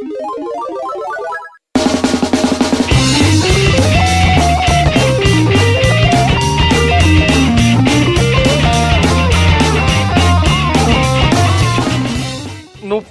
Thank you.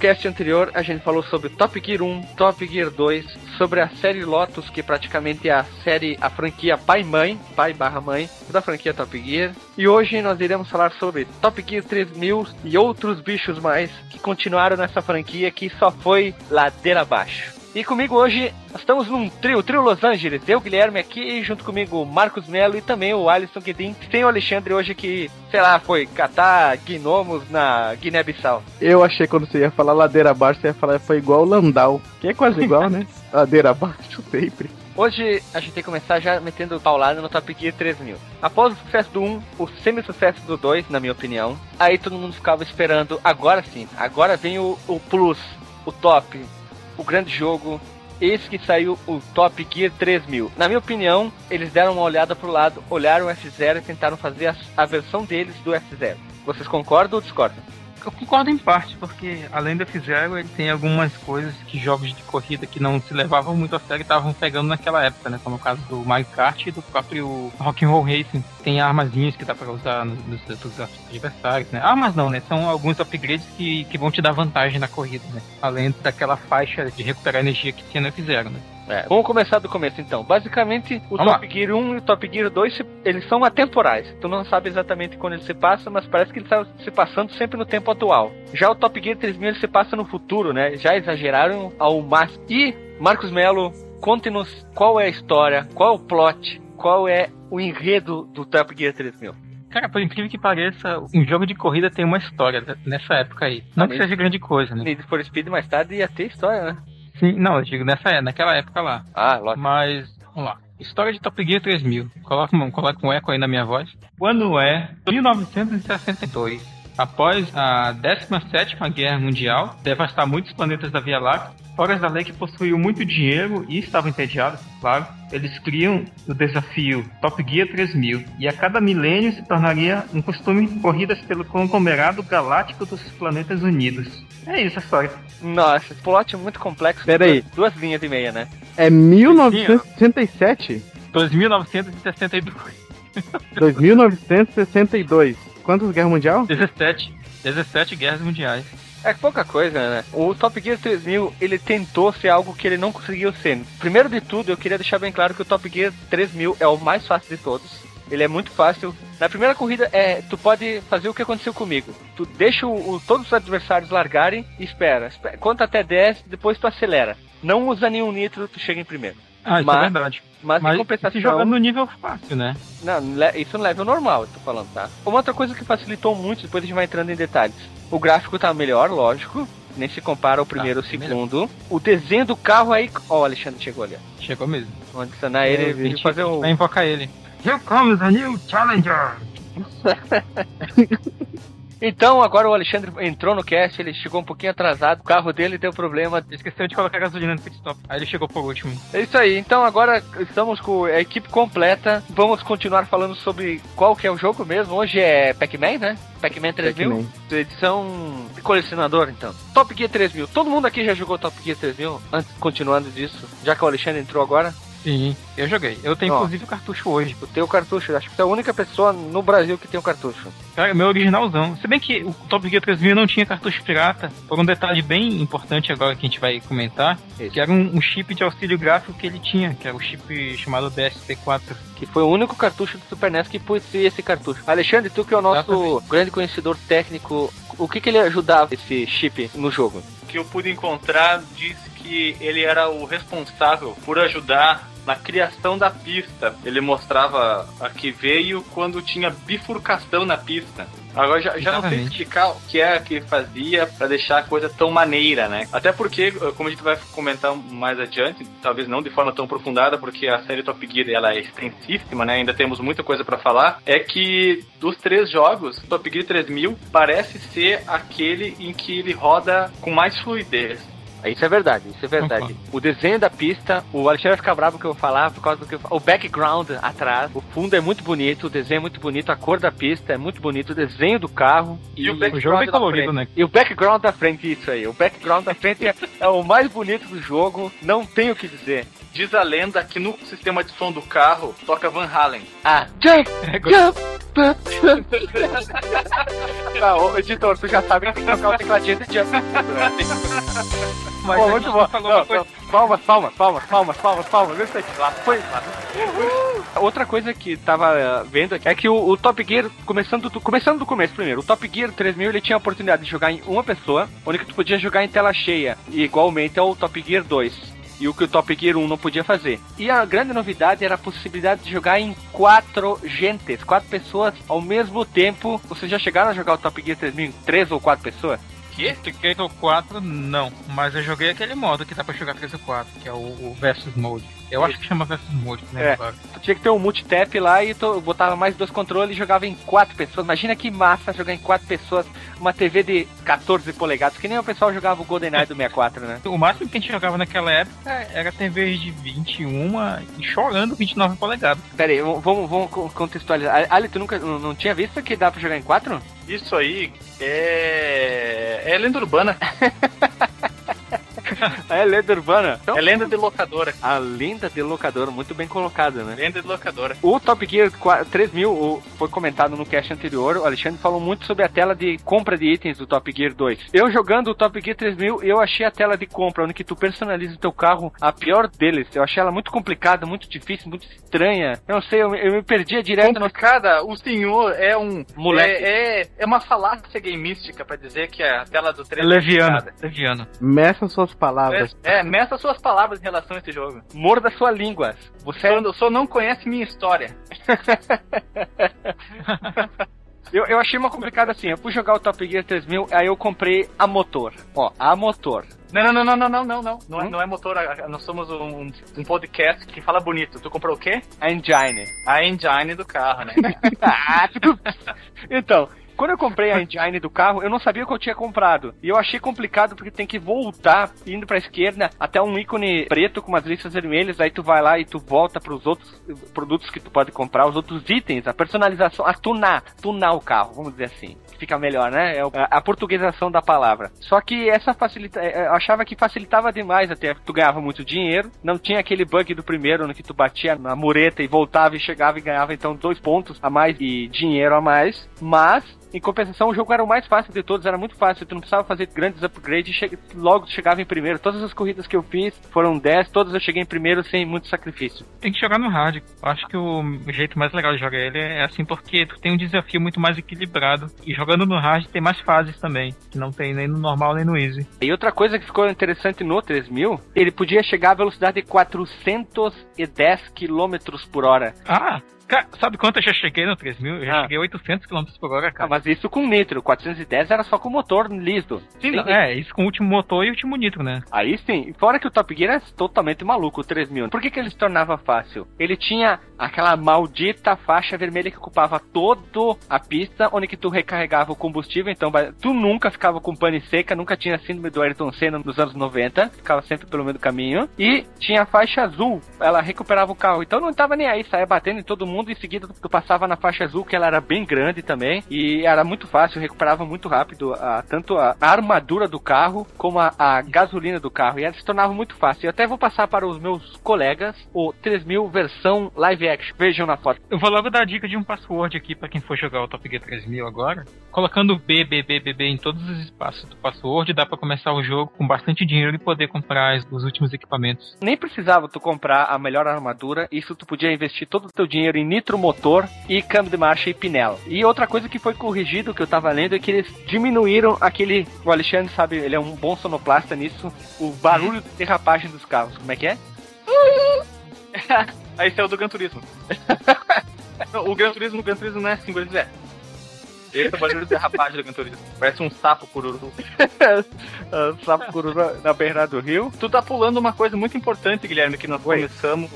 Cast anterior, a gente falou sobre Top Gear 1, Top Gear 2, sobre a série Lotus, que praticamente é a série, a franquia pai-mãe, pai barra mãe, da franquia Top Gear. E hoje nós iremos falar sobre Top Gear 3000 e outros bichos mais que continuaram nessa franquia que só foi ladeira abaixo. E comigo hoje, nós estamos num trio, trio Los Angeles. Eu, Guilherme, aqui, junto comigo o Marcos Melo e também o Alisson Guedin. Tem o Alexandre hoje que, sei lá, foi catar gnomos na Guiné-Bissau. Eu achei quando você ia falar ladeira abaixo, você ia falar foi igual o Landau, que é quase igual, né? ladeira abaixo sempre. Hoje a gente tem que começar já metendo paulada no Top Gear 3000. Após o sucesso do 1, o semi-sucesso do 2, na minha opinião, aí todo mundo ficava esperando, agora sim, agora vem o, o plus, o top, o grande jogo. Esse que saiu o Top Gear 3000. Na minha opinião, eles deram uma olhada pro lado, olharam o F0 e tentaram fazer a, a versão deles do F0. Vocês concordam ou discordam? Eu concordo em parte, porque além do F-Zero, ele tem algumas coisas que jogos de corrida que não se levavam muito a sério estavam pegando naquela época, né? Como o caso do Mario Kart e do próprio Rock'n'Roll Racing. Tem armazinhas que dá pra usar nos, nos adversários, né? Armas não, né? São alguns upgrades que, que vão te dar vantagem na corrida, né? Além daquela faixa de recuperar energia que tinha no F-Zero, né? É, vamos começar do começo então. Basicamente, o vamos Top lá. Gear 1 e o Top Gear 2, eles são atemporais. Tu não sabe exatamente quando ele se passa, mas parece que ele está se passando sempre no tempo atual. Já o Top Gear 3000 ele se passa no futuro, né? Já exageraram ao máximo. E, Marcos Melo, conte-nos qual é a história, qual é o plot, qual é o enredo do Top Gear 3000. Cara, por incrível que pareça, um jogo de corrida tem uma história nessa época aí. Não ah, que seja grande coisa, né? Need for Speed mais tarde ia ter história, né? Sim, não, eu digo nessa, naquela época lá. Ah, lógico. Mas, vamos lá. História de Top Gear 3000. Coloca, coloca um eco aí na minha voz. Quando é 1962. Após a 17 Guerra Mundial, devastar muitos planetas da Via Láctea, Horas da Lei que possuiu muito dinheiro e estavam entediados, claro, eles criam o desafio Top Gear 3000 e a cada milênio se tornaria um costume corridas pelo conglomerado galáctico dos planetas unidos. É isso a história. Nossa, esse plot é muito complexo. Pera aí. Duas linhas e meia, né? É 1967? 2962. 2962. Quantas guerras mundial? 17. 17 guerras mundiais. É pouca coisa, né? O Top Gear 3000, ele tentou ser algo que ele não conseguiu ser. Primeiro de tudo, eu queria deixar bem claro que o Top Gear 3000 é o mais fácil de todos. Ele é muito fácil. Na primeira corrida, é, tu pode fazer o que aconteceu comigo. Tu deixa o, o, todos os adversários largarem e espera. espera. Conta até 10, depois tu acelera. Não usa nenhum nitro, tu chega em primeiro. Ah, isso mas, é verdade. Mas, mas em compensação. Se jogando no nível fácil, né? Não, isso no level normal, eu tô falando, tá? Uma outra coisa que facilitou muito, depois a gente vai entrando em detalhes. O gráfico tá melhor, lógico. Nem se compara ao primeiro ah, ou segundo. O desenho do carro aí. Ó, oh, o Alexandre chegou ali. Chegou mesmo. Vamos adicionar ele e fazer o. Vai invocar ele. Here comes a new challenger! Então, agora o Alexandre entrou no cast, ele chegou um pouquinho atrasado, o carro dele deu problema. Esqueceu de colocar gasolina no pit stop. Aí ele chegou por último. É isso aí. Então agora estamos com a equipe completa. Vamos continuar falando sobre qual que é o jogo mesmo. Hoje é Pac-Man, né? Pac-Man 3000. Pac edição de colecionador, então. Top Gear 3000. Todo mundo aqui já jogou Top Gear 3000? Antes, continuando disso, já que o Alexandre entrou agora. Sim, eu joguei. Eu tenho Ó, inclusive o cartucho hoje. O teu cartucho, acho que você é a única pessoa no Brasil que tem o cartucho. Cara, meu originalzão. Se bem que o Top Gear 3000 não tinha cartucho pirata, por um detalhe bem importante agora que a gente vai comentar, Isso. que era um, um, chip de auxílio gráfico que ele tinha, que era o chip chamado DSP4. Que foi o único cartucho do Super NES que possuía esse cartucho. Alexandre, tu que é o nosso Exatamente. grande conhecedor técnico, o que, que ele ajudava esse chip no jogo? Que eu pude encontrar diz que ele era o responsável por ajudar na criação da pista. Ele mostrava a que veio quando tinha bifurcação na pista. Agora já, já não sei explicar o que é que fazia para deixar a coisa tão maneira, né? Até porque, como a gente vai comentar mais adiante, talvez não de forma tão aprofundada, porque a série Top Gear ela é extensíssima, né? Ainda temos muita coisa para falar. É que dos três jogos, Top Gear 3000 parece ser aquele em que ele roda com mais fluidez. Isso é verdade, isso é verdade. Concordo. O desenho da pista, o Alexandre vai ficar bravo que eu vou falar por causa do que eu falo. O background atrás, o fundo é muito bonito, o desenho é muito bonito, a cor da pista é muito bonito, o desenho do carro E o O jogo é background bem da colorido, frente. né? E o background da frente, isso aí. O background da frente é, é o mais bonito do jogo, não tenho o que dizer. Diz a lenda que no sistema de som do carro toca Van Halen. Ah, jump, É, jump, jump. ah, ô, editor, tu já sabe que tem que tocar o tecladinho de jump. Mas Pô, muito bom. falou Não, uma coisa- não, Palmas, palmas, palmas, palmas, palmas, palmas. Isso aqui, lá foi. Outra coisa que tava eh, vendo aqui é que o, o Top Gear, começando do, começando do começo primeiro, o Top Gear 3000 ele tinha a oportunidade de jogar em uma pessoa, onde que tu podia jogar em tela cheia, e igualmente ao Top Gear 2. E o que o Top Gear 1 não podia fazer. E a grande novidade era a possibilidade de jogar em quatro gentes, quatro pessoas ao mesmo tempo. Vocês já chegaram a jogar o Top Gear 3000 em três ou quatro pessoas? Que? Fiquei no 4, não. Mas eu joguei aquele modo que dá pra jogar 3 ou 4, que é o, o Versus Mode. Eu acho que chama Versus Mode, né? É. Tu tinha que ter um multitap lá e tu botava mais dois controles e jogava em quatro pessoas. Imagina que massa jogar em quatro pessoas uma TV de 14 polegadas, que nem o pessoal jogava o GoldenEye do 64, né? O máximo que a gente jogava naquela época era TV de 21 e chorando 29 polegadas. Pera aí, vamos, vamos co- contextualizar. Ali, tu nunca não, não tinha visto que dá pra jogar em quatro? Isso aí é. É lenda urbana. É lenda urbana. Então, É lenda de locadora. a lenda de locador, muito bem colocada, né? Lenda de locadora. O Top Gear 4 3000 o- foi comentado no cast anterior. O Alexandre falou muito sobre a tela de compra de itens do Top Gear 2. Eu jogando o Top Gear 3000, eu achei a tela de compra, onde que tu personaliza o teu carro, a pior deles. Eu achei ela muito complicada, muito difícil, muito estranha. Eu não sei, eu, me- eu me perdia direto no Complicada, o senhor é um. Moleque. É, é, é uma falácia gamística pra dizer que a tela do 3 É leviano. Leviano. Meça suas palavras. É, é, meça suas palavras em relação a esse jogo. morda sua língua. Você é Só, o senhor não conhece minha história. Eu, eu achei uma complicada assim. Eu fui jogar o Top Gear 3000, aí eu comprei a motor. Ó, a motor. Não, não, não, não, não, não, não. Não, é, Hum? não é motor, nós somos um, um podcast que fala bonito. Tu comprou o quê? A engine. A engine do carro, né? Ah, então, quando eu comprei a engine do carro, eu não sabia o que eu tinha comprado. E eu achei complicado porque tem que voltar indo pra esquerda até um ícone preto com umas listas vermelhas. Aí tu vai lá e tu volta pros outros produtos que tu pode comprar, os outros itens, a personalização, a tunar, tunar o carro, vamos dizer assim. Fica melhor, né? É a, portuguesação da palavra. Só que essa facilita, é, eu achava que facilitava demais até. Tu ganhava muito dinheiro, não tinha aquele bug do primeiro no que tu batia na mureta e voltava e chegava e ganhava então dois pontos a mais e dinheiro a mais. Mas em compensação, o jogo era o mais fácil de todos, era muito fácil, tu não precisava fazer grandes upgrades e che logo tu chegava em primeiro. Todas as corridas que eu fiz foram 10, todas eu cheguei em primeiro sem muito sacrifício. Tem que jogar no hard. Acho que o jeito mais legal de jogar ele é assim porque tu tem um desafio muito mais equilibrado. E jogando no hard tem mais fases também, que não tem nem no normal nem no easy. E outra coisa que ficou interessante no 3000, ele podia chegar à velocidade de 410 km por hora. Ah, cara, sabe quanto eu já cheguei no 3000? Eu já Ah. cheguei a 800 km por hora, Ah, cara. mas isso com nitro, 410 era só com motor liso. Sim, não, é, isso com o último motor e o último nitro, né? Aí sim, fora que o Top Gear é totalmente maluco, o 3000. Por que, que ele se tornava fácil? Ele tinha aquela maldita faixa vermelha que ocupava toda a pista, onde que tu recarregava o combustível, então tu nunca ficava com pane seca, nunca tinha síndrome do Ayrton Senna nos anos 90, ficava sempre pelo meio do caminho. E tinha a faixa azul, ela recuperava o carro, então não tava nem aí, saia batendo em todo mundo, em seguida tu passava na faixa azul, que ela era bem grande também, e era muito fácil, recuperava muito rápido a- tanto a armadura do carro como a, a gasolina do carro, e ela se tornava muito fácil. Eu até vou passar para os meus colegas o 3000 versão live action. Vejam na foto. Eu vou logo dar a dica de um password aqui pra quem for jogar o Top Gear 3000 agora. Colocando B, B, B, B, B em todos os espaços do password, dá pra começar o jogo com bastante dinheiro e poder comprar os- os últimos equipamentos. Nem precisava tu comprar a melhor armadura, isso tu podia investir todo o teu dinheiro em nitro motor e câmbio de marcha e pinela. E outra coisa que foi corrigido, que eu tava lendo, é que eles diminuíram aquele. O Alexandre sabe, ele é um bom sonoplasta nisso, o barulho de derrapagem dos carros. Como é que é? Aí o do Gran Turismo. Não, o Gran Turismo, o Gran Turismo não é assim, mas é. Esse é o barulho de derrapagem do Gran Turismo. Parece um sapo cururu. Ah, Sapo cururu na beira do rio. Tu tá pulando uma coisa muito importante, Guilherme, que nós Oi. começamos.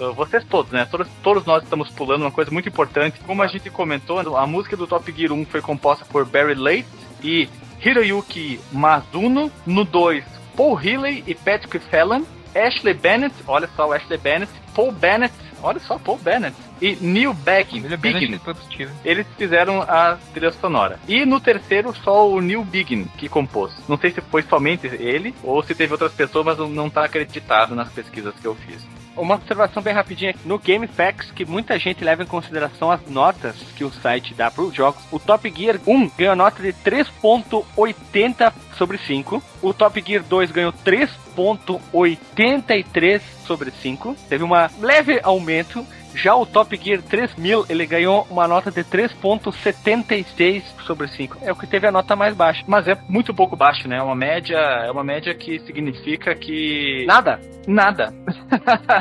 uh, Vocês todos, né? Todos, todos nós estamos pulando uma coisa muito importante. Como a gente comentou, a música do Top Gear 1 foi composta por Barry Late e Hiroyuki Mazuno. No 2, Paul Healy e Patrick Fallon, Ashley Bennett, olha só o Ashley Bennett, Paul Bennett, olha só Paul Bennett, e Neil Beggin, Biggin. Eles fizeram a trilha sonora. E no terceiro, só o Neil Biggin que compôs. Não sei se foi somente ele ou se teve outras pessoas, mas não está acreditado nas pesquisas que eu fiz uma observação bem rapidinha no GameFAQs que muita gente leva em consideração as notas que o site dá para os jogos. O Top Gear 1 ganhou nota de 3.80 sobre 5. O Top Gear 2 ganhou 3.83 sobre 5. Teve um leve aumento. Já o Top Gear 3000, ele ganhou uma nota de 3.76 sobre 5. É o que teve a nota mais baixa. Mas é muito pouco baixo, né? É uma média, é uma média que significa que nada, nada.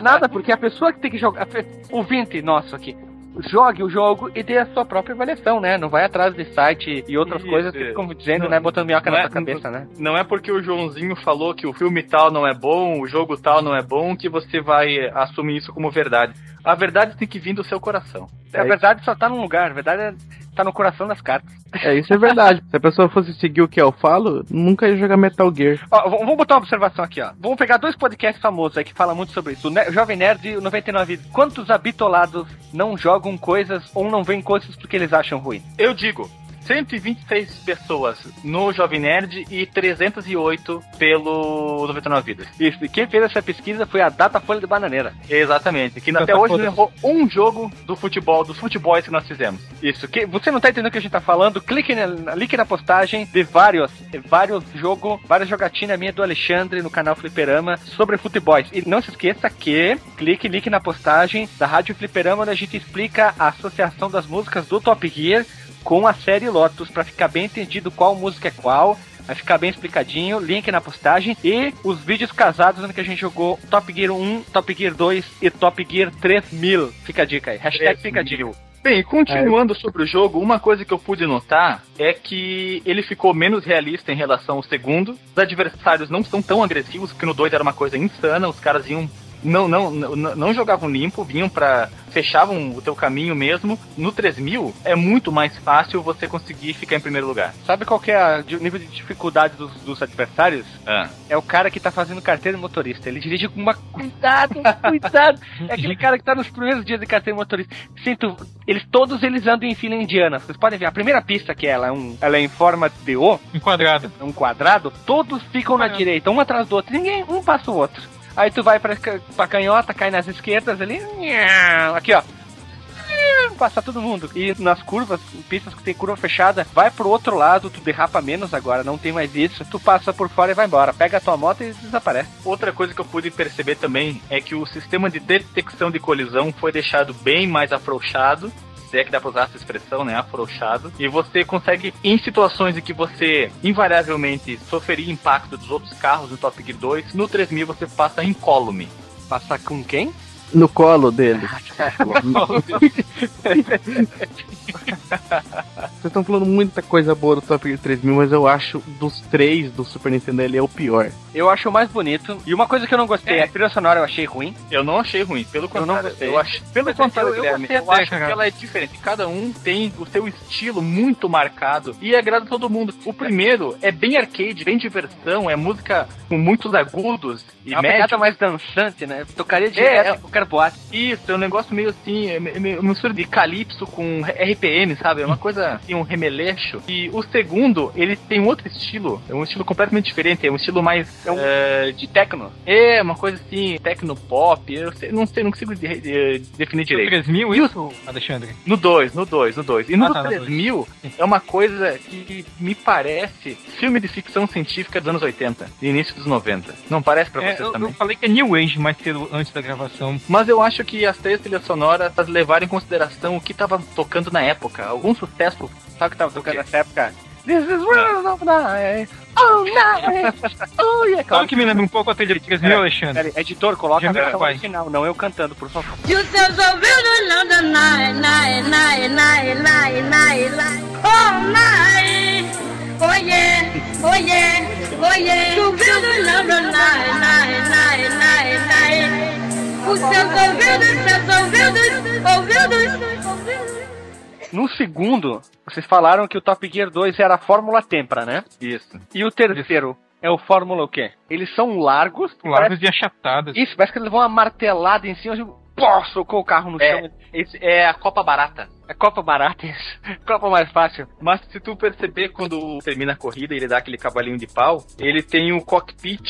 nada, porque a pessoa que tem que jogar, o 20 nosso aqui, jogue o jogo e dê a sua própria avaliação, né? Não vai atrás de site e outras isso, coisas que ficam dizendo, não, né? Botando minhoca na é, cabeça, né? Não é porque o Joãozinho falou que o filme tal não é bom, o jogo tal não é bom, que você vai assumir isso como verdade. A verdade tem que vir do seu coração. É a verdade só tá num lugar, a verdade é, tá no coração das cartas. É, isso é verdade. Se a pessoa fosse seguir o que eu falo, nunca ia jogar Metal Gear. Ó, vamos botar uma observação aqui, ó. Vamos pegar dois podcasts famosos aí que falam muito sobre isso. O, Jovem Nerd e o 99 Quantos habitolados não jogam coisas ou não veem coisas porque eles acham ruim? Eu digo, 126 pessoas no Jovem Nerd e 308 pelo 99 Vidas. Isso, e quem fez essa pesquisa foi a Data Folha de Bananeira. Exatamente, que até hoje não errou um jogo do futebol, dos futebols que nós fizemos. Isso, que você não tá entendendo o que a gente tá falando, clique na, link na postagem de vários, vários jogos, várias jogatinas minha do Alexandre no canal Fliperama sobre futebols. E não se esqueça que clique link na postagem da Rádio Fliperama onde a gente explica a associação das músicas do Top Gear com a série Lotus para ficar bem entendido qual música é qual. Vai ficar bem explicadinho, link na postagem e os vídeos casados onde a gente jogou Top Gear 1, Top Gear 2 e Top Gear 3000. Fica a dica aí, hashtag fica a dica. Bem, continuando sobre o jogo, uma coisa que eu pude notar é que ele ficou menos realista em relação ao segundo. Os adversários não são tão agressivos, porque no 2 era uma coisa insana, os caras iam não, não, não, não jogavam limpo, vinham para fechavam o teu caminho mesmo. No 3000 é muito mais fácil você conseguir ficar em primeiro lugar. Sabe qual que é o nível de dificuldade dos, dos adversários? Ah. É o cara que tá fazendo carteira de motorista. Ele dirige com uma cuidado, cuidado. É aquele cara que tá nos primeiros dias de carteira de motorista. Sinto, eles todos eles andam em fila indiana. Vocês podem ver a primeira pista que é ela é um, ela é em forma de O, um quadrado. Um quadrado. Todos ficam na direita, um atrás do outro. Ninguém um passa o outro. Aí tu vai pra, pra canhota, cai nas esquerdas ali. Aqui, ó. Passa todo mundo. E nas curvas, pistas que tem curva fechada, vai pro outro lado, tu derrapa menos agora, não tem mais isso. Tu passa por fora e vai embora. Pega a tua moto e desaparece. Outra coisa que eu pude perceber também é que o sistema de detecção de colisão foi deixado bem mais afrouxado se é que dá pra usar essa expressão, né? Afrouxado. E você consegue, em situações em que você invariavelmente sofreria impacto dos outros carros no Top Gear 2, no 3000 você passa incólume. Passar com quem? No colo dele. Vocês estão falando muita coisa boa do Top Gear 3000, mas eu acho dos três do Super Nintendo ele é o pior. Eu acho o mais bonito. E uma coisa que eu não gostei, é. a trilha sonora eu achei ruim. Eu não achei ruim, pelo contrário. Eu não gostei. Eu acho, pelo contrário, eu, eu, eu acho que ela é diferente. Cada um tem o seu estilo muito marcado e agrada todo mundo. O primeiro é bem arcade, bem diversão, é música com muitos agudos e é uma mais dançante, né? Tocaria direto é, é, boate. Isso, é um negócio meio assim, é, é, mistura de calypso com RPM, sabe? É uma coisa assim, um remeleixo. E o segundo, ele tem um outro estilo, é um estilo completamente diferente, é um estilo mais é um, uh, de techno. É, uma coisa assim, techno pop, eu sei, não sei, não consigo de, de, definir direito. 3000 isso, Alexandre? No 2, no 2, no 2. E no ah, tá, 3000 é uma coisa que me parece filme de ficção científica dos anos 80, início dos 90. Não parece pra é, vocês eu, também? Eu falei que é New Age mais cedo antes da gravação. Mas eu acho que as três trilhas sonoras levaram em consideração o que tava tocando na época. Algum sucesso. Sabe o que tava tocando nessa época? This is World of Night. Oh, night. Oh, yeah. Claro que me lembra um pouco a trilha de 3000, Alexandre. Pera, editor, coloca a versão original, não eu cantando, por favor. You said so beautiful the night, night, night, night, night, night, night. Oh, night. Oh, yeah. Oh, yeah. Oh, yeah. So beautiful the night, night, night, night, night. Os seus ouvidos, seus ouvidos, ouvidos. No segundo, vocês falaram que o Top Gear 2 era a Fórmula Tempra, né? Isso. E o terceiro, é o Fórmula o quê? Eles são largos. Largos e achatados. Isso, parece que eles vão uma martelada em cima, pô, socou o carro no É. chão. Esse é a Copa Barata. É Copa barata isso. Copa mais fácil. Mas se tu perceber quando termina a corrida, ele dá aquele cavalinho de pau, ele tem o cockpit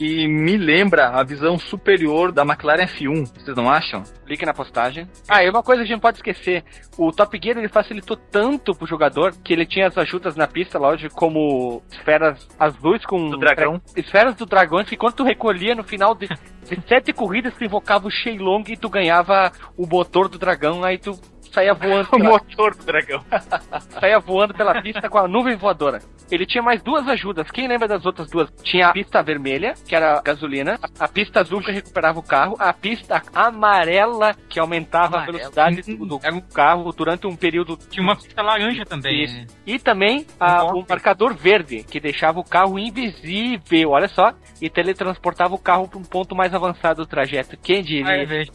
que me lembra a visão superior da McLaren F1. Vocês não acham? Link na postagem. Ah, e uma coisa que a gente não pode esquecer: o Top Gear ele facilitou tanto pro jogador que ele tinha as ajudas na pista, lógico, como esferas azuis com. Do dragão. Esferas do dragão, que quando tu recolhia no final de, de sete corridas, tu invocava o Shenlong e tu ganhava o motor do dragão, aí tu saía voando. O pela- motor do dragão. saía voando pela pista com a nuvem voadora. Ele tinha mais duas ajudas. Quem lembra das outras duas? Tinha a pista vermelha, que era gasolina, a pista azul que recuperava o carro, a pista amarela que aumentava a Amarela. velocidade do, do carro durante um período. Tinha uma fita laranja também. Isso. né? E também a- Um o marcador verde, que deixava o carro invisível, olha só, e teletransportava o carro para um ponto mais avançado do trajeto. Quem diria? Ah, é verdade.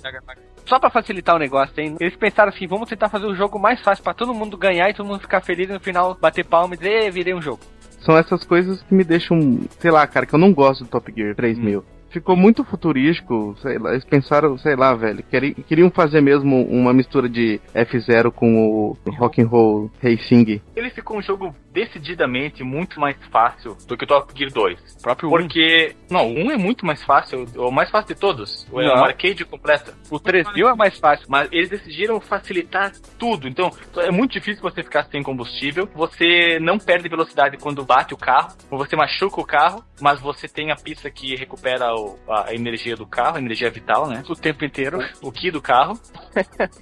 Só pra facilitar o negócio, hein? Eles pensaram assim, vamos tentar fazer o jogo mais fácil pra todo mundo ganhar e todo mundo ficar feliz e no final bater palma e dizer, "Ê, virei um jogo. São essas coisas que me deixam, sei lá, cara, que eu não gosto do Top Gear 3000. Ficou muito futurístico, sei lá, eles pensaram, sei lá, velho, queri- queriam fazer mesmo uma mistura de F0 com o Rock and Roll Racing. Ele ficou um jogo decididamente muito mais fácil do que o Top Gear 2. O próprio Porque, não, o 1 é muito mais fácil, o mais fácil de todos. É Não. um arcade completo. O 3000 é mais fácil. Mas eles decidiram facilitar tudo. Então, é muito difícil você ficar sem combustível. Você não perde velocidade quando bate o carro. Ou você machuca o carro, mas você tem a pista que recupera o- a energia do carro, a energia vital, né? O tempo inteiro. O que do carro.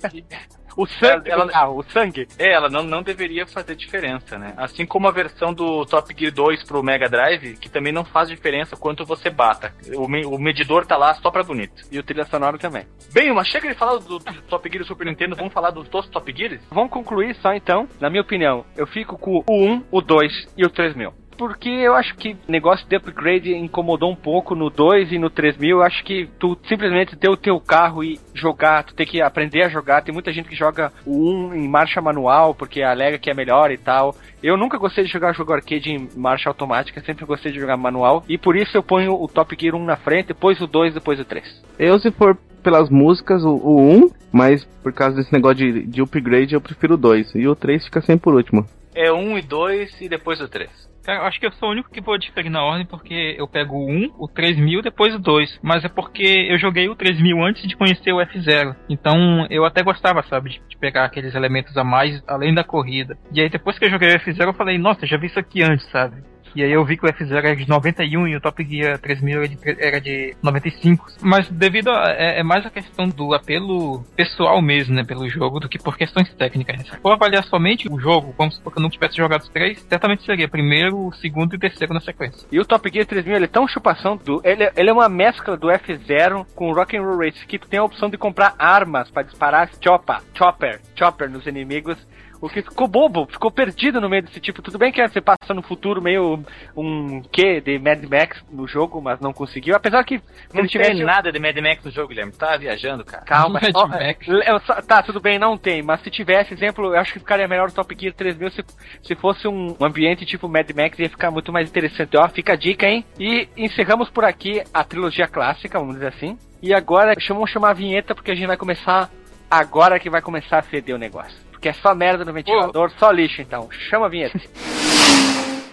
O sangue Ela- do carro, o sangue. É, ela não, não deveria fazer diferença, né? Assim como a versão do Top Gear 2 pro Mega Drive, que também não faz diferença quanto você bata. O, me- o medidor tá lá só pra bonito. E o trilha sonoro também. Bem, mas chega de falar do, do Top Gear do Super Nintendo, vamos falar dos dois Top Gears? Vamos concluir só então. Na minha opinião, eu fico com o 1, o 2 e o 3000. Porque eu acho que o negócio de upgrade incomodou um pouco no 2 e no 3000. Eu acho que tu simplesmente ter o teu carro e jogar, tu tem que aprender a jogar. Tem muita gente que joga o 1 em marcha manual porque alega que é melhor e tal. Eu nunca gostei de jogar jogo arcade em marcha automática, sempre gostei de jogar manual. E por isso eu ponho o Top Gear 1 na frente, depois o 2, depois o 3. Eu, se for pelas músicas, o, o 1, mas por causa desse negócio de, de upgrade, eu prefiro o 2. E o 3 fica sempre por último. É um e dois e depois o três. Cara, eu acho que eu sou o único que vou diferir na ordem porque eu pego o 1, o 3000 depois o 2. Mas é porque eu joguei o 3000 antes de conhecer o F0. Então eu até gostava, sabe, de, de pegar aqueles elementos a mais além da corrida. E aí depois que eu joguei o F0 eu falei, nossa, já vi isso aqui antes, sabe? E aí eu vi que o F0 era de 91 e o Top Gear 3000 era de, era de 95. Mas devido a... É, é mais a questão do apelo pessoal mesmo, né, pelo jogo, do que por questões técnicas. Se for avaliar somente o jogo, como se eu não tivesse jogado os três, certamente seria primeiro, segundo e terceiro na sequência. E o Top Gear 3000 ele é tão chupação do. Ele, ele é uma mescla do F0 com o Rock and Roll Race, que tem a opção de comprar armas pra disparar chopper, chopper, chopper nos inimigos. O que ficou bobo, ficou perdido no meio desse tipo. Tudo bem que você passa no futuro meio um quê de Mad Max no jogo, mas não conseguiu. Apesar que Não tivesse tem nada de Mad Max no jogo, Guilherme. Tá viajando, cara. Calma, Mad ó, Max. eu tá, tudo bem, não tem, mas se tivesse exemplo, eu acho que ficaria melhor o Top Gear 3000 se, se fosse um, um ambiente tipo Mad Max, ia ficar muito mais interessante. Ó, fica a dica, hein? E encerramos por aqui a trilogia clássica, vamos dizer assim. E agora, vamos chamar a vinheta porque a gente vai começar agora que vai começar a feder o negócio. Porque é só merda no ventilador, só lixo então. Chama a vinheta.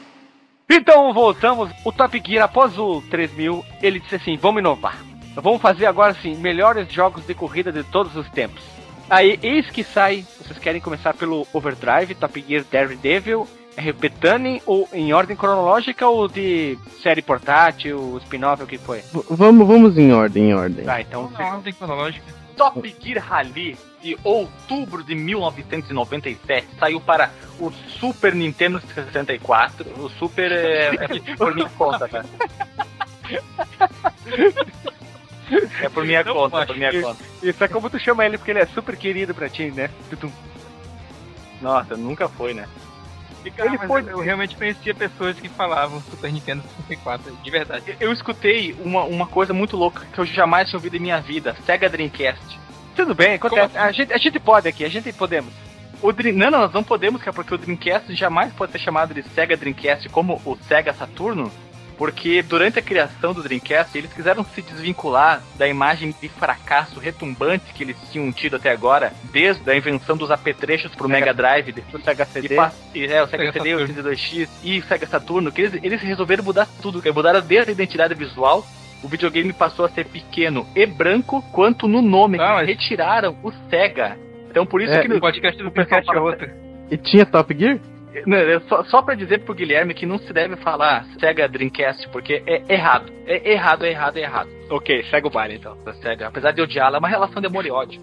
Então voltamos, o Top Gear após o 3000, ele disse assim, vamos inovar. Vamos fazer agora assim, melhores jogos de corrida de todos os tempos. Aí, eis que sai, vocês querem começar pelo Overdrive, Top Gear Daredevil, RP Tuning, ou em ordem cronológica ou de série portátil, spin-off, o que foi? V- vamos, vamos em ordem, em ordem. Tá, então... Na ordem cronológica. Top Gear Rally de outubro de 1997 saiu para o Super Nintendo 64. O Super é, é por minha conta, cara. É por minha Não, conta, é por minha isso. conta. Isso é como tu chama ele, porque ele é super querido pra ti, né? Tutum. Nossa, nunca foi, né? Ele foi. Eu realmente conhecia pessoas que falavam Super Nintendo 64, de verdade. Eu escutei uma, uma coisa muito louca que eu jamais tinha ouvido em minha vida: Sega Dreamcast. Tudo bem, acontece. A gente, a gente pode aqui, a gente podemos. O Dream... Não, não, nós não podemos, cara, porque o Dreamcast jamais pode ser chamado de Sega Dreamcast como o Sega Saturno, porque durante a criação do Dreamcast eles quiseram se desvincular da imagem de fracasso retumbante que eles tinham tido até agora, desde a invenção dos apetrechos pro Mega Drive, do Sega CD, e, é, o Sega, Sega CD, o Saturn. 82X e o Sega Saturno, que eles, eles resolveram mudar tudo, mudaram desde a identidade visual. O videogame passou a ser pequeno e branco, quanto no nome, Ah, que mas- retiraram o Sega. Então por isso É, que O no, podcast do podcast é outro. E tinha Top Gear? Não, só, só pra dizer pro Guilherme que não se deve falar Sega Dreamcast, porque é errado. É errado, é errado, é errado. Ok, segue o baile então. Sega, apesar de odiá-la, é uma relação de amor e ódio.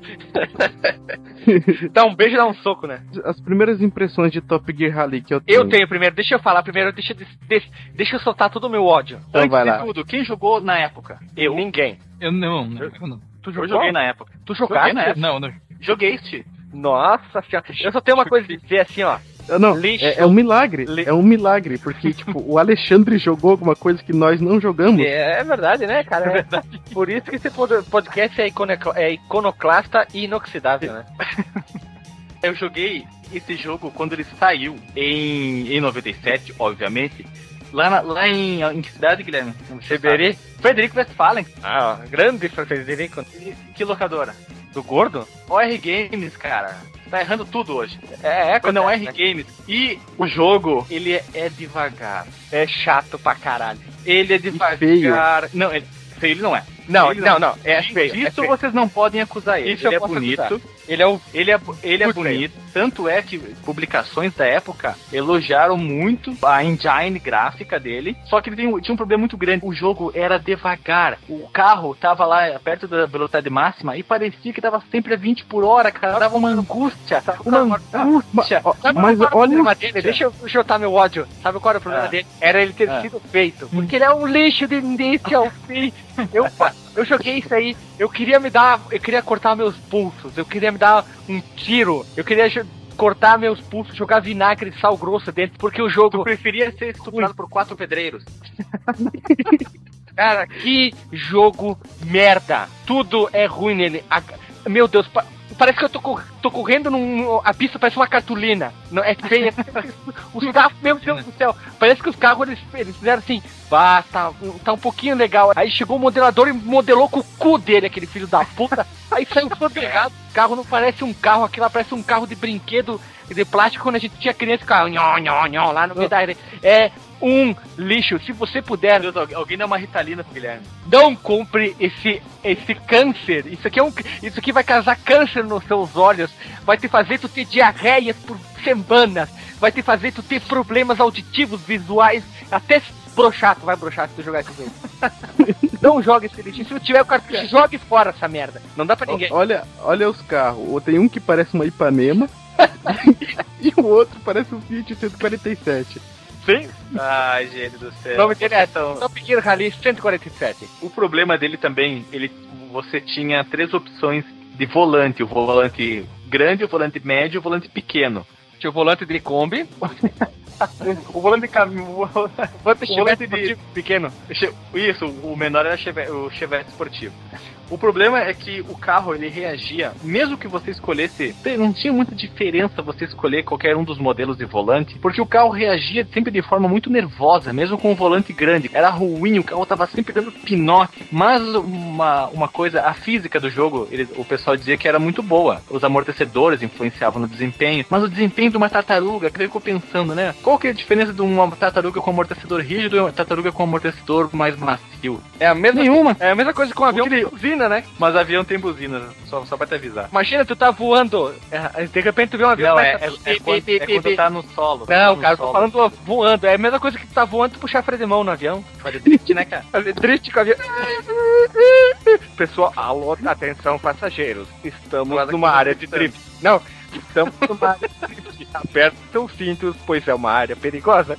Dá um beijo e dá um soco, né? As primeiras impressões de Top Gear Rally que eu tenho. Eu tenho primeiro, deixa eu falar primeiro, deixa, eu deixa, deixa eu soltar todo o meu ódio. Então Antes vai de lá. tudo, quem jogou na época? Eu. Ninguém. Eu não, não, eu não. Tu Eu jogou? joguei na época. Tu Joguei jogaste? na época. Não, não. Joguei, Steve. Nossa senhora. Eu só tenho uma coisa a dizer assim, ó. Ah, Não, é, é um milagre. É um milagre, porque, tipo, o Alexandre jogou alguma coisa que nós não jogamos. É, é verdade, né, cara? É verdade. Por isso que esse pod- podcast é, icono- é iconoclasta e inoxidável, né? Eu joguei esse jogo quando ele saiu em, em 97, obviamente. Lá, na- lá em, em que cidade, Guilherme? Seberi? Frederico Westphalen. Ah, grande Frederico. Que locadora? Do gordo? OR Games, cara. Tá errando tudo hoje. É, é, Quando não acontece, OR Games. E o jogo, ele é, é devagar. né? É chato pra caralho. Ele é devagar. Não, ele, feio ele não é. Não, Ele não, não. É feio. é feio. vocês não podem acusar ele. Isso ele é posso bonito. acusar. Ele é o. Ele é, ele é bonito, tanto é que publicações da época elogiaram muito a engine gráfica dele, só que ele tem tinha um problema muito grande. O jogo era devagar. O carro tava lá perto da velocidade máxima e parecia que tava sempre a 20 por hora, cara. Dava uma angústia. Uma angústia. Sabe Mas qual era o olha problema dele? Deixa eu chutar meu ódio. Sabe qual era o problema Ah. dele? Era ele ter Ah. sido feito. Porque ele é um lixo de início ao fim. Eu, eu joguei isso aí. Eu queria me dar. Eu queria cortar meus pulsos. Eu queria me dar um tiro. Eu queria cortar meus pulsos, jogar vinagre e sal grosso dentro. Porque o Tu jogo. preferia ser estuprado por quatro pedreiros. Cara, que jogo merda. Tudo é ruim nele. Meu Deus, parece que eu tô, tô correndo num. A pista parece uma cartolina. Não, é feia. os carros, meu Deus do céu. Parece que os carros eles, eles fizeram assim. Bah, tá, tá um pouquinho legal. Aí chegou o modelador e modelou com o cu dele, aquele filho da puta. Aí saiu todo errado. O carro não parece um carro, aquilo lá parece um carro de brinquedo de plástico quando a gente tinha criança, nhó, nhó, lá no meio da área. É um lixo. Se você puder, Deus, alguém dá uma ritalina pro Guilherme. não compre esse esse câncer. Isso aqui é um isso aqui vai causar câncer nos seus olhos, vai te fazer tu ter diarreias por semanas, vai te fazer tu ter problemas auditivos, visuais, até broxar, tu vai broxar se tu jogar esse jogo. não jogue esse lixo. Se tu tiver o cartucho, jogue fora essa merda. Não dá pra ninguém. Olha, olha os carros. Tem um que parece uma Ipanema e o outro parece um Fiat 147. Sim. Ai, gente do céu. O nome dele é Rally 147. O problema dele também, ele, você tinha três opções de volante: o volante grande, o volante médio e o volante pequeno. Tinha o volante de Kombi, O volante caminho. o volante O volante de de- pequeno. Isso, o menor era Cheve- o Chevette esportivo. O problema é que o carro ele reagia, mesmo que você escolhesse, não tinha muita diferença você escolher qualquer um dos modelos de volante, porque o carro reagia sempre de forma muito nervosa, mesmo com o volante grande. Era ruim, o carro tava sempre dando pinote. Mas uma, uma coisa, a física do jogo, ele- o pessoal dizia que era muito boa. Os amortecedores influenciavam no desempenho, mas o desempenho de uma tartaruga, que eu fico pensando, né? Qual que é a diferença de uma tartaruga com amortecedor rígido e uma tartaruga com amortecedor mais macio? É a mesma Nenhuma. É a mesma coisa com o avião O que ele- buzina, né? Mas avião tem buzina, só, só pra te avisar. Imagina, tu tá voando, é, de repente tu vê um avião... Não, é, começa é, a- é, quando, é quando tá no solo. Não, no cara, eu tô solo. falando voando. É a mesma coisa que tu tá voando e tu puxar freio de mão no avião. Fazer drift, né, cara? Fazer triste com o avião. Pessoal, alô, atenção passageiros. Estamos Quase numa área de drift. Não, estamos numa área de drift. Aperta seus cintos, pois é uma área perigosa.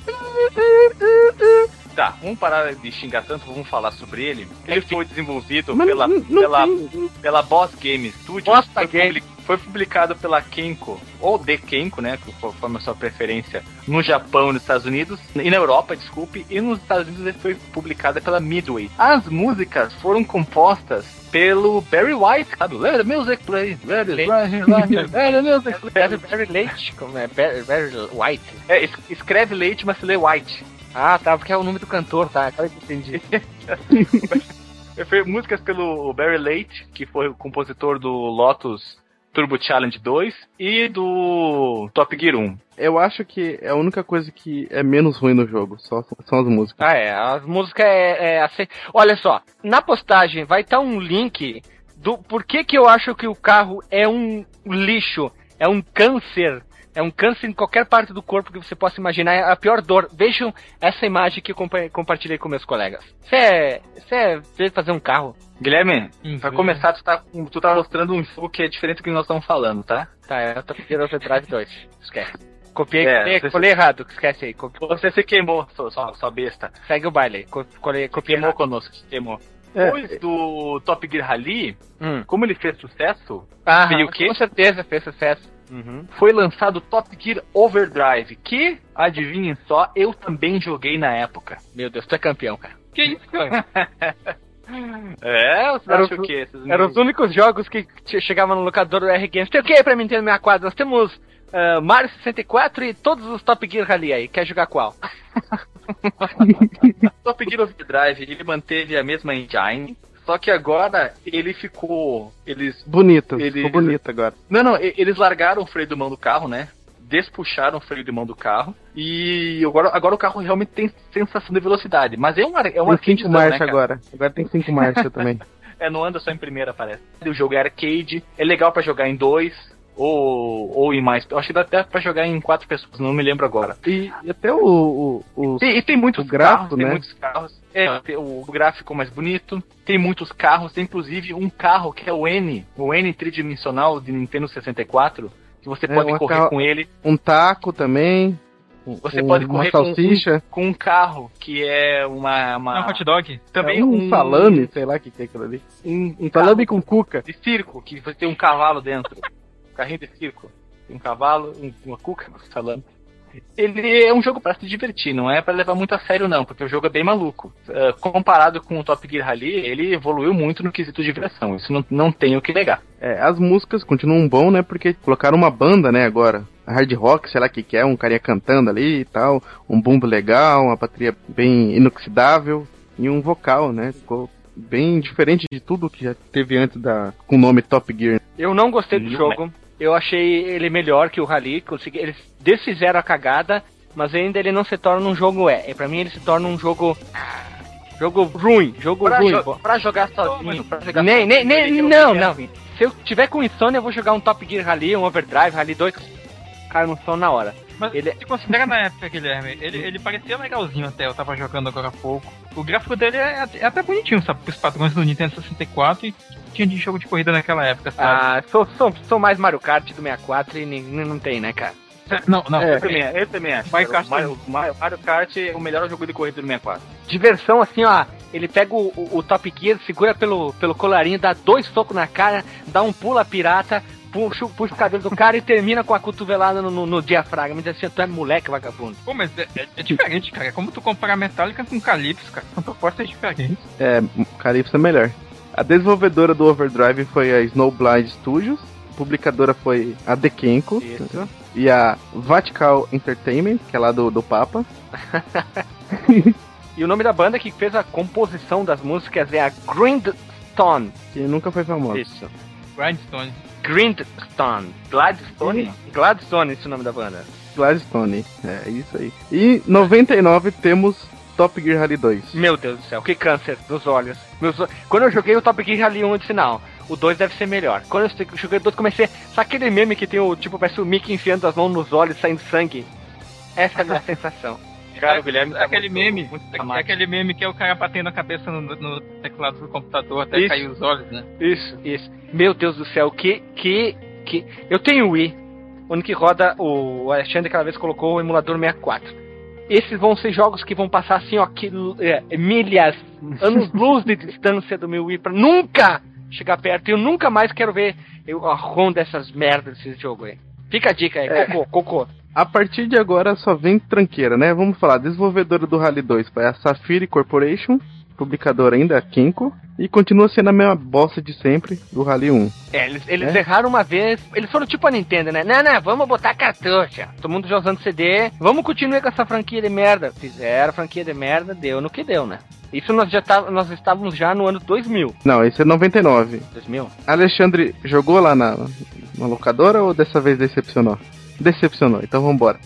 Tá, vamos parar de xingar tanto, vamos falar sobre ele. Ele foi desenvolvido Mas pela, não- não pela, tem- pela Boss Game Studios. Bosta foi, Game. publi- foi publicado pela Kenko, ou de Kenko, né, conforme a sua preferência, no Japão e nos Estados Unidos, e na Europa, desculpe, e nos Estados Unidos ele foi publicada pela Midway. As músicas foram compostas pelo Barry White, sabe? Let the music play, let the, music play. Very late, como é? Very, very white. É, es- escreve leite, mas se lê white. Ah, tá, porque é o nome do cantor, tá? Agora que eu entendi. Foi músicas pelo Barry Late, que foi o compositor do Lotus Turbo Challenge 2 e do Top Gear 1. Eu acho que é a única coisa que é menos ruim no jogo, só são as músicas. Ah, é. As músicas é, é assim. Olha só, na postagem vai estar um link do por que, que eu acho que o carro é um lixo, é um câncer. É um câncer em qualquer parte do corpo que você possa imaginar. É a pior dor. Vejam essa imagem que eu compa- compartilhei com meus colegas. Você é. Você é veio fazer um carro. Guilherme, Hum, pra começar, tu tá, tu tá mostrando um jogo que é diferente do que nós estamos falando, tá? Tá, é o Top Gear Overdrive 2. Esquece. Copiei, É, copiei, você- colei errado. Esquece aí. Copi- Você se queimou, sua, sua, sua besta. Segue o baile. Co- Colei, copiei Queimou errado. conosco, queimou. É. Depois do Top Gear Rally, Hum. como ele fez sucesso, Ah, Veio o quê? com certeza fez sucesso. Uhum. foi lançado Top Gear Overdrive, que, adivinhem só, eu também joguei na época. Meu Deus, tu é campeão, cara. Que isso, cara? É, você Era acha os- o quê? Eram os únicos jogos que che- chegavam no locador do R Games. Tem o que pra Nintendo 64? Nós temos ah, Mario 64 e todos os Top Gear Rally aí. Quer jogar qual? Top Gear Overdrive, ele manteve a mesma engine, só que agora ele ficou... Eles... Bonito, Ele- ficou bonito agora. Não, não, eles largaram o freio de mão do carro, né? Despuxaram o freio de mão do carro. E agora, agora o carro realmente tem sensação de velocidade. Mas é uma, é uma Tem cinco né, marchas cara? agora. Agora tem cinco marchas também. É, não anda só em primeira, parece. O jogo é arcade, é legal pra jogar em dois, ou, ou em mais. Eu acho que dá até pra jogar em quatro pessoas, não me lembro agora. E, e até o, o, os- E, e tem muitos O gráfico, carros, tem né? muitos carros. É, tem o gráfico mais bonito, tem muitos carros, tem inclusive um carro que é o N, o N tridimensional de Nintendo 64, que você É, pode correr carro- com ele, um taco também. um- Você um- pode uma correr com- salsicha. com um carro que é uma. É uma um hot dog? também É um, um salame, sei lá o que, que é aquilo ali. Um, um Salame com cuca. de circo, que você tem um cavalo dentro. carrinho de circo. Tem um cavalo, um- uma cuca, salame. Ele é um jogo pra se divertir, não é pra levar muito a sério não, porque o jogo é bem maluco. Ah, comparado com o Top Gear Rally, ele evoluiu muito no quesito de diversão, isso não, não tem o que negar. É, as músicas continuam bom, né? Porque colocaram uma banda, né, agora. A hard rock, sei lá o que, que é, um carinha cantando ali e tal. Um bumbo legal, uma bateria bem inoxidável. E um vocal, né? Ficou bem diferente de tudo que já teve antes da. com o nome Top Gear. Eu não gostei do Não jogo. Eu achei ele melhor que o Rally. Consegui, eles desfizeram a cagada, mas ainda ele não se torna um jogo é. E pra mim ele se torna um jogo. Jogo ruim, jogo Pra, ruim. jo- pra jogar sozinho, pra jogar Nem, nem, sozinho, nem, ele não, é não. Se eu tiver com insônia, eu vou jogar um Top Gear Rally, um Overdrive, Rally 2. Cai no sono na hora. Mas Ele- se considera na época, Guilherme, ele, ele parecia legalzinho até, eu tava jogando agora há pouco. O gráfico dele é, até- é até bonitinho, sabe? Os padrões do Nintendo 64 e tinha de jogo de corrida naquela época, sabe? Ah, sou, sou, sou mais Mario Kart do 64 e nem, não tem, né, cara? não, não. É. Eu também, eu também acho. Mario Kart Mario, Mario, Mario Kart é o melhor jogo de corrida do 64. Diversão assim, ó. Ele pega o, o- o Top Gear, segura pelo, pelo colarinho, dá dois socos na cara, dá um pula pirata, puxa, o- puxa o cabelo do cara e termina com a cotovelada no, no, no diafragma. Me diz assim, tu é moleque vagabundo. Pô, mas é, é- é diferente, cara. É como tu comparar Metallica com Calypso, cara. São propostas diferentes. É, Calypso é melhor. A desenvolvedora do Overdrive foi a Snowblind Studios. A publicadora foi a Dekenko. E a Vatical Entertainment, que é lá do, do Papa. E o nome da banda que fez a composição das músicas é a Grindstone. Que nunca foi famosa. Isso. Grindstone. Grindstone. Gladstone? Gladstone, esse é o nome da banda. Gladstone. É isso aí. E 99 temos Top Gear Rally 2. Meu Deus do céu, que câncer nos olhos. Meus Quando eu joguei o Top Gear Rally 1, eu disse não, o 2 deve ser melhor. Quando eu joguei o 2, comecei. Sabe aquele meme que tem o tipo, parece o Mickey enfiando as mãos nos olhos saindo sangue? Essa é a minha sensação. Cara, o Guilherme tá aquele muito- meme, muito é aquele meme que é o cara batendo a cabeça no, no teclado do computador até Isso. cair os olhos, né? Isso, isso. Meu Deus do céu, que. que. que. Eu tenho o Wii, onde que roda o. O Alexandre aquela vez colocou o emulador 64. Esses vão ser jogos que vão passar assim, ó, é, milhas, anos luz de distância do meu Wii pra nunca chegar perto. Eu nunca mais quero ver eu, a ROM dessas merdas desse jogo aí. Fica a dica aí, É. cocô, cocô. A partir de agora só vem tranqueira, né? Vamos falar. Desenvolvedora do Rally 2 foi a Safiri Corporation. Publicadora ainda, a Kinko. e continua sendo a mesma bosta de sempre do Rally 1. É, eles, eles É? erraram uma vez. Eles foram tipo a Nintendo, né? Não, não, vamos botar cartucho. Todo mundo já usando CD. Vamos continuar com essa franquia de merda. Fizeram a franquia de merda, deu no que deu, né? Isso nós já tá, nós estávamos já no ano 2000. Não, esse é 99. 2000? Alexandre jogou lá na, na locadora ou dessa vez decepcionou? Decepcionou, então vambora.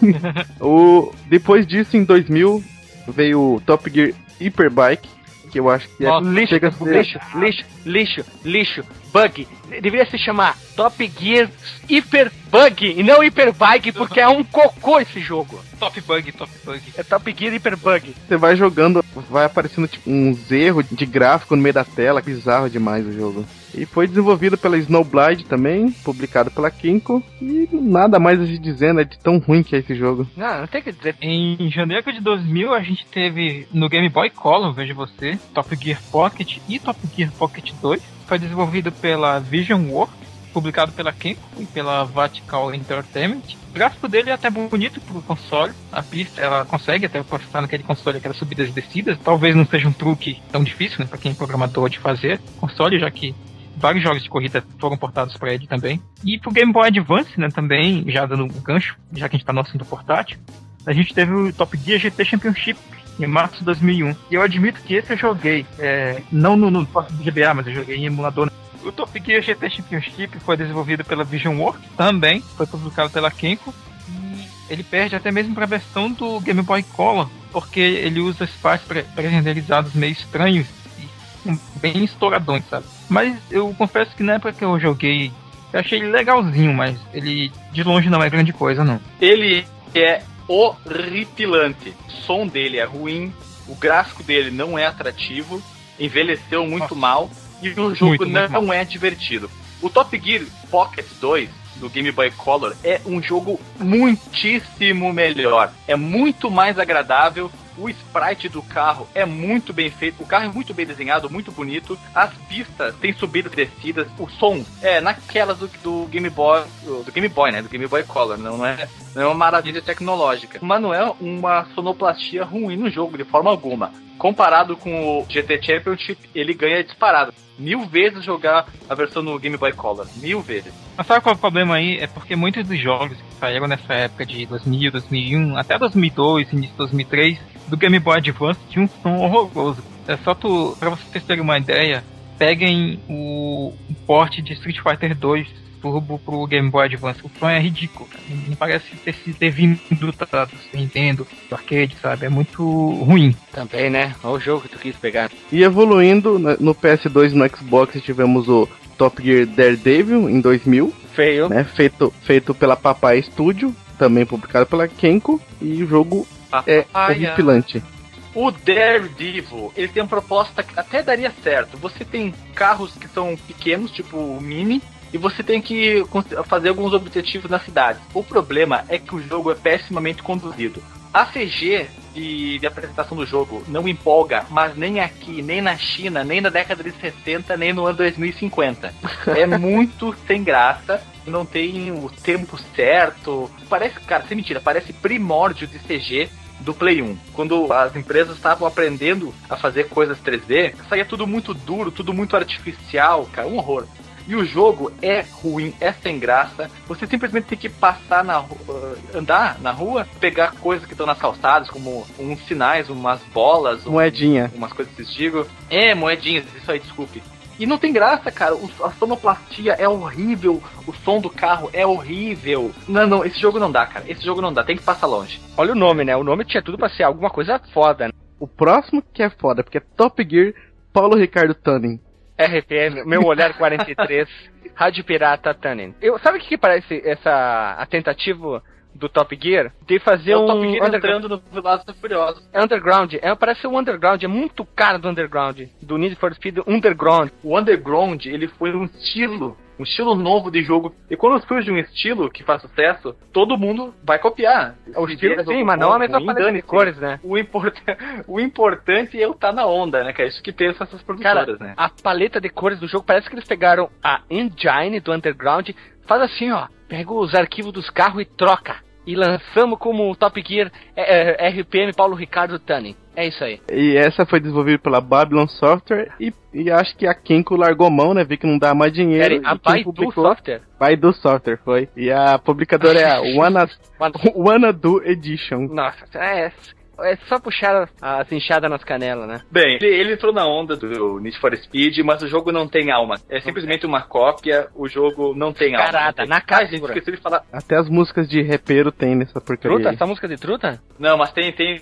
o, depois disso, em 2000, veio o Top Gear Hyperbike, que eu acho que é, Nossa, lixo, chega lixo, lixo, lixo, lixo, bug. Deveria se chamar Top Gear Hyper Bug e não Hyper Bike, porque é um cocô esse jogo. Top bug, top bug. É Top Gear Hyper Bug. Você vai jogando, vai aparecendo tipo, uns erros de gráfico no meio da tela, bizarro demais o jogo. E foi desenvolvido pela Snowblind também, publicado pela Kinko, e nada mais a gente dizer, né, de tão ruim que é esse jogo. Não, não tem que dizer. Em janeiro de 2000, a gente teve no Game Boy Color, veja você, Top Gear Pocket e Top Gear Pocket 2. Foi desenvolvido pela Vision Works, publicado pela Kenko e pela Vertical Entertainment. O gráfico dele é até bonito pro console. A pista, ela consegue até postar naquele console aquelas subidas e descidas. Talvez não seja um truque tão difícil, né, para quem é programador de fazer. Console, já que vários jogos de corrida foram portados para ele também. E pro Game Boy Advance, né, também, já dando um gancho, já que a gente tá no assunto portátil, a gente teve o Top Gear GT Championship em março de 2001. E eu admito que esse eu joguei, é, não no, no GBA, mas eu joguei em emulador. O Top Gear GT Championship foi desenvolvido pela Vision Works, também foi publicado pela Kenko. E ele perde até mesmo para a versão do Game Boy Color, porque ele usa pré- pré-renderizados meio estranhos e bem estouradões, sabe? Mas eu confesso que na época que eu joguei, eu achei ele legalzinho, mas ele de longe não é grande coisa, não. Ele é horripilante. O som dele é ruim, o gráfico dele não é atrativo, envelheceu muito mal e o jogo Muito, muito não mal. é divertido. O Top Gear Pocket 2 do Game Boy Color é um jogo muitíssimo melhor. É muito mais agradável. O sprite do carro é muito bem feito. O carro é muito bem desenhado, muito bonito. As pistas têm subidas e descidas. O som é naquelas do, do Game Boy, do Game Boy, né? Do Game Boy Color. Não é, não é uma maravilha tecnológica. Mas não é uma sonoplastia ruim no jogo de forma alguma. Comparado com o GT Championship, ele ganha disparado. Mil vezes jogar a versão no Game Boy Color. Mil vezes. Mas sabe qual é o problema aí? É porque muitos dos jogos que saíram nessa época de 2000, 2001, até 2002, início de 2003, do Game Boy Advance tinha um som horroroso. É só tu, pra vocês terem uma ideia, peguem o porte de Street Fighter 2 Turbo pro Game Boy Advance. O som é ridículo, cara. Não parece ter, se- ter vindo do, do Nintendo, do arcade, sabe? É muito ruim. Também, né? Olha o jogo que tu quis pegar. E evoluindo, né, no PS2 e no Xbox tivemos o Top Gear Daredevil em 2000, Feio. né, feito, feito pela Papai Studio, também publicado pela Kenko, e o jogo é Papaya. horripilante. O Daredevil, ele tem uma proposta que até daria certo. Você tem carros que são pequenos, tipo o Mini, e você tem que fazer alguns objetivos na cidade. O problema é que o jogo é pessimamente conduzido. A CG de, de apresentação do jogo não empolga, mas nem aqui, nem na China, nem na década de 60, nem no ano 2050. É muito sem graça, não tem o tempo certo. Parece, cara, sem mentira, parece primórdio de CG do Play 1. Quando as empresas estavam aprendendo a fazer coisas 3D, saía tudo muito duro, tudo muito artificial, cara, um horror. E o jogo é ruim, é sem graça. Você simplesmente tem que passar na rua, andar na rua, pegar coisas que estão nas calçadas, como uns sinais, umas bolas, um- Moedinha. umas coisas que digo. É, moedinhas, isso aí, desculpe. E não tem graça, cara. O- a sonoplastia é horrível. O som do carro é horrível. Não, não, esse jogo não dá, cara. Esse jogo não dá. Tem que passar longe. Olha o nome, né? O nome tinha tudo pra ser alguma coisa foda, né? O próximo que é foda, porque é Top Gear Paulo Ricardo Tuning. RPM, meu olhar 43, Rádio Pirata Tannen. Eu, sabe o que, que parece essa a tentativa do Top Gear? De fazer É o um Top Gear underground. entrando no Velozes e Furiosos. É underground, é, parece um underground, é muito cara do underground, do Need for Speed Underground. O Underground, ele foi um estilo, um estilo novo de jogo. E quando surge um estilo que faz sucesso, todo mundo vai copiar. É o estilo sim, mas não bom, a mesma paleta de cores, né? O, import... o importante é eu estar na onda, né, cara? Isso que pensa essas Cara, produtoras, né? a paleta de cores do jogo parece que eles pegaram a engine do Underground, faz assim, ó, pega os arquivos dos carros e troca. E lançamos como Top Gear é, é, RPM Paulo Ricardo Tuning. É isso aí. E essa foi desenvolvida pela Babylon Software e, e acho que a Kenko largou mão, né? Vi que não dá mais dinheiro. Peraí, a Baidu Software? Baidu Software foi. E a publicadora é a Wanadu Edition. Nossa, é, é só puxar as inchadas nas canelas, né? Bem, ele, ele entrou na onda do Need for Speed, mas o jogo não tem alma. É simplesmente uma cópia, o jogo não tem alma. Carada, Não tem- na Ah, cara, gente, segura. esqueci de falar. Até as músicas de repeiro tem nessa porcaria. Truta? aí. Essa música de truta? Não, mas tem, tem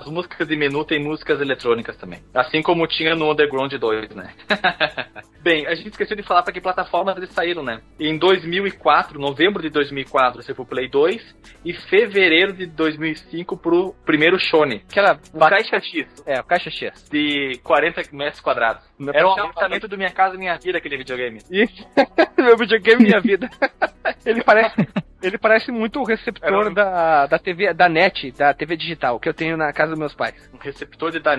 as músicas de menu tem músicas eletrônicas também. Assim como tinha no Underground 2, né? Bem, a gente esqueceu de falar para que plataformas eles saíram, né? Em 2004, novembro de 2004, você pro Play 2 e fevereiro de 2005 pro primeiro Shone. Aquela. O Caixa X É, o Caixa X. de 40 metros quadrados. Era o apartamento do Minha Casa Minha Vida, aquele videogame. Meu videogame minha vida. ele parece. Ele parece muito o Era receptor um- da, da TV, da NET, da TV digital, que eu tenho na casa dos meus pais. Um receptor de. Da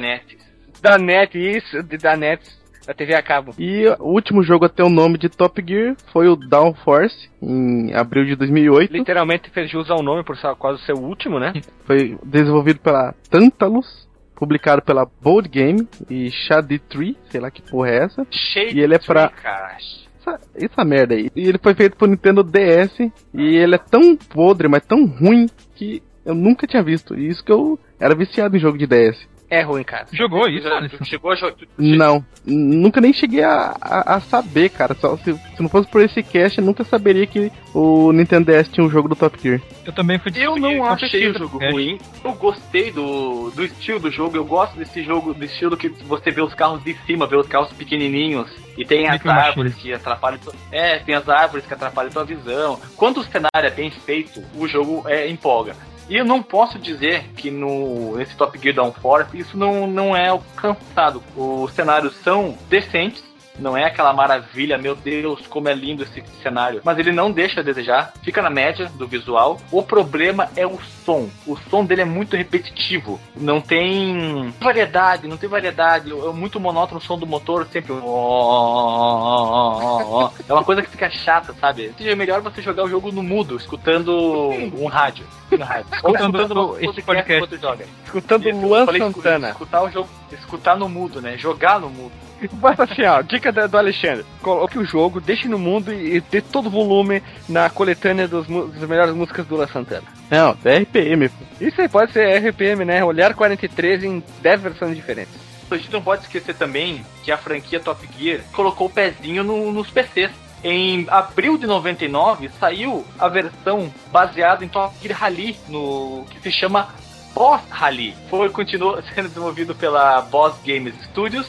NET, isso, de- da NET, da TV a cabo. E o último jogo a ter o nome de Top Gear foi o Downforce, em abril de 2008. Literalmente fez jus ao nome por ser quase o seu último, né? Foi desenvolvido pela Tantalus, publicado pela Bold Game e Shady Tree, sei lá que porra é essa. Cheio E ele é pra- cara. Essa, essa merda aí. E ele foi feito pro Nintendo DS e ele é tão podre, mas tão ruim que eu nunca tinha visto. E isso que eu era viciado em jogo de DS. É ruim, cara. Jogou isso? Chegou a jogar. Não, nunca nem cheguei a, a, a saber, cara. Só, se, se não fosse por esse cast, eu nunca saberia que o Nintendo DS tinha um jogo do Top Gear. Eu também fui Eu não achei o jogo podcast. ruim. Eu gostei do, do estilo do jogo. Eu gosto desse jogo, do estilo que você vê os carros de cima, vê os carros pequenininhos. E tem as árvores que atrapalham. tua- É, tem as árvores que atrapalham a tua visão. Quando o cenário é bem feito, o jogo é, empolga. E eu não posso dizer que no nesse Top Gear Downforce isso não, não é alcançado. Os cenários são decentes, não é aquela maravilha, meu Deus, como é lindo esse cenário. Mas ele não deixa a desejar, fica na média do visual. O problema é o som. O som dele é muito repetitivo. Não tem variedade, não tem variedade. É muito monótono o som do motor, sempre. É uma coisa que fica chata, sabe? Seja melhor você jogar o jogo no mudo, escutando um rádio. No rádio. Ou Escutando esse podcast. Escutando Luan Santana. Escutar o jogo, escutar no mudo, né? Jogar no mudo. Basta assim, ó, dica do Alexandre. Coloque o jogo, deixe no mundo e, dê todo o volume na coletânea dos, das melhores músicas do Luan Santana. Não, é RPM. Isso aí pode ser RPM, né? Olhar 43 em 10 versões diferentes. A gente não pode esquecer também que a franquia Top Gear colocou o pezinho no- nos PCs. Em abril de 99 saiu a versão baseada em Top Gear Rally, no que se chama Boss Rally. Foi continuou sendo desenvolvido pela Boss Games Studios,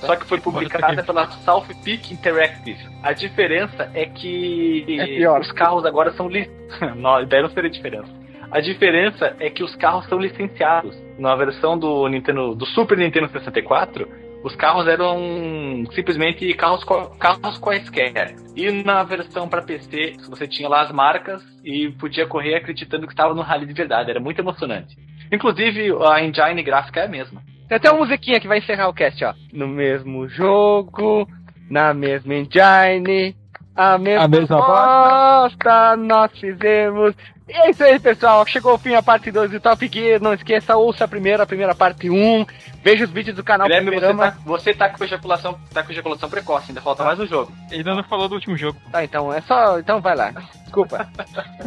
Só que foi publicada pela South Peak Interactive. A diferença é que É os carros agora são li... não, daí não seria diferença. A diferença é que os carros são licenciados. Na versão do Nintendo, do Super Nintendo 64, os carros eram simplesmente carros, carros quaisquer. E na versão para PC, você tinha lá as marcas e podia correr acreditando que estava no rally de verdade. Era muito emocionante. Inclusive, a engine gráfica é a mesma. Tem até uma musiquinha que vai encerrar o cast, ó. No mesmo jogo, na mesma engine, a mesma, A mesma bosta nós fizemos. E é isso aí, pessoal. Chegou o fim a parte 2 do Top Gear. Não esqueça, ouça a primeira, a primeira parte 1. Veja os vídeos do canal Guilherme, você tá, você tá com ejaculação, tá com ejaculação precoce, ainda falta mais um jogo. Ainda não falou do último jogo. Tá, então é só. Então vai lá. Desculpa.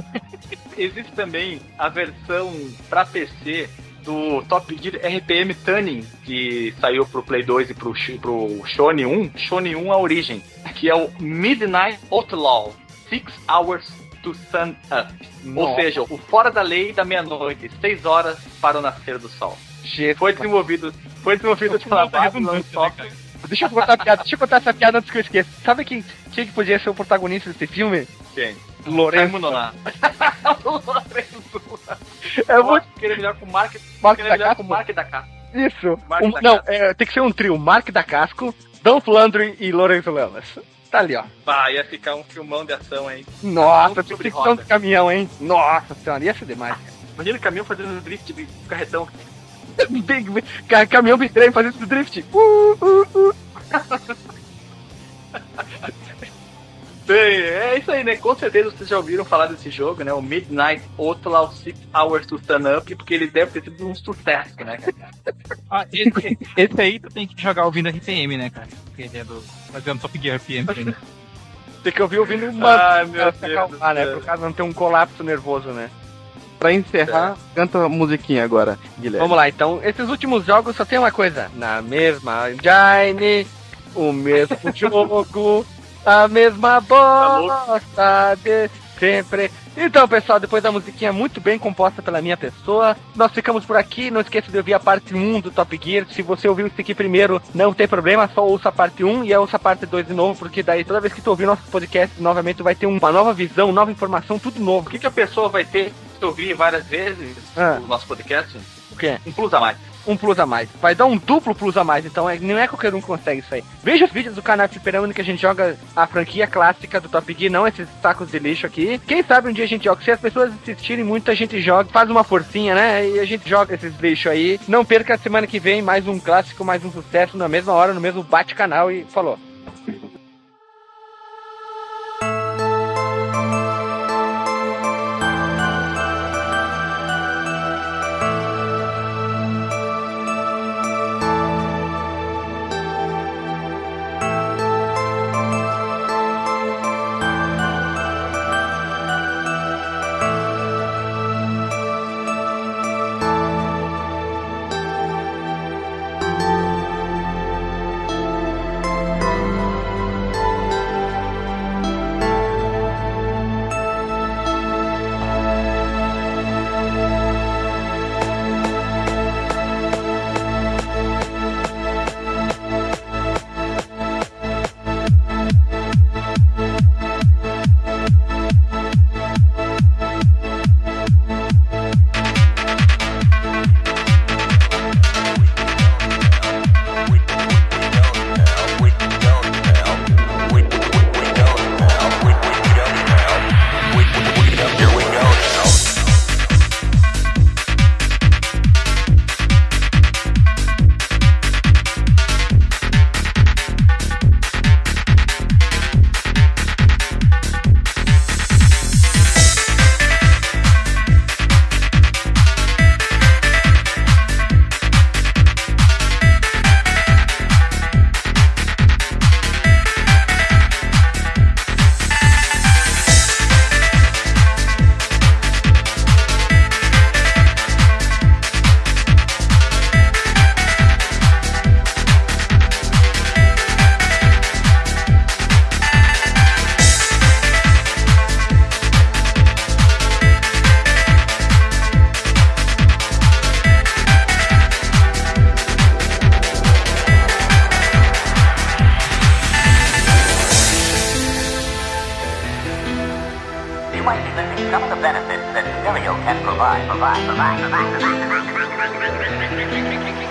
Existe também a versão pra PC do Top Gear RPM Tuning, que saiu pro Play 2 e pro, pro Shone 1. Shone 1 a origem, que é o Midnight Outlaw, 6 Hours to Sun Up. Ou Nossa. seja, o fora da lei da meia-noite, 6 horas para o nascer do sol. Foi desenvolvido, foi desenvolvido pela Babylon Software. Deixa eu contar a piada. Deixa eu contar essa piada antes que eu esqueça. Sabe quem, quem que podia ser o protagonista desse filme? Quem? Lourenço. Lourenço. É Eu muito. acho que ele é melhor com o Mark, Mark é melhor com o Casco? Mark da Casa. Isso. Mark Um- da não, Casco. é, tem que ser um trio. Mark da Casco, Dolph Landry e Lourenço Lamas. Tá ali, ó. Pá, ia ficar um filmão de ação, hein? Nossa, que ser um roda. caminhão, hein? Nossa senhora, ia ser demais. cara. Imagina o caminhão fazendo drift de carretão. Caminhão bitrem fazendo drift. Uh, uh, uh. Bem, é isso aí, né? Com certeza vocês já ouviram falar desse jogo, né? O Midnight Outlaw Six Hours to Stand Up, porque ele deve ter sido um sucesso, né, cara? Ah, esse, esse aí tu tem que jogar ouvindo RPM, né, cara? Porque ele é do. Fazendo Top Gear RPM. Né? Tem que ouvir ouvindo uma. Ai, meu pra Deus acalmar, né? Pro caso não ter um colapso nervoso, né? Pra encerrar, canta a musiquinha agora, Guilherme. Vamos lá, então. Esses últimos jogos só tem uma coisa. Na mesma engine, o mesmo jogo, a mesma bosta de sempre. Então, pessoal, depois da musiquinha muito bem composta pela minha pessoa, nós ficamos por aqui. Não esqueça de ouvir a parte 1 do Top Gear. Se você ouviu isso aqui primeiro, não tem problema, só ouça a parte 1 e ouça a parte 2 de novo, porque daí toda vez que tu ouvir nosso podcast novamente, vai ter uma nova visão, nova informação, tudo novo. O que, que a pessoa vai ter se ouvir várias vezes Ah. o nosso podcast? O quê? Um plus a mais. Um plus a mais. Vai dar um duplo plus a mais, então é, não é qualquer um que consegue isso aí. Veja os vídeos do canal Fliperama que a gente joga a franquia clássica do Top Gear, não esses sacos de lixo aqui. Quem sabe um dia a gente joga. Se as pessoas insistirem muito, a gente joga, faz uma forcinha, né? E a gente joga esses lixos aí. Não perca a semana que vem mais um clássico, mais um sucesso na mesma hora, no mesmo bate-canal e falou. You might be missing some of the benefits that stereo can provide, provide, provide, provide, provide, provide, provide, provide, provide, provide, provide,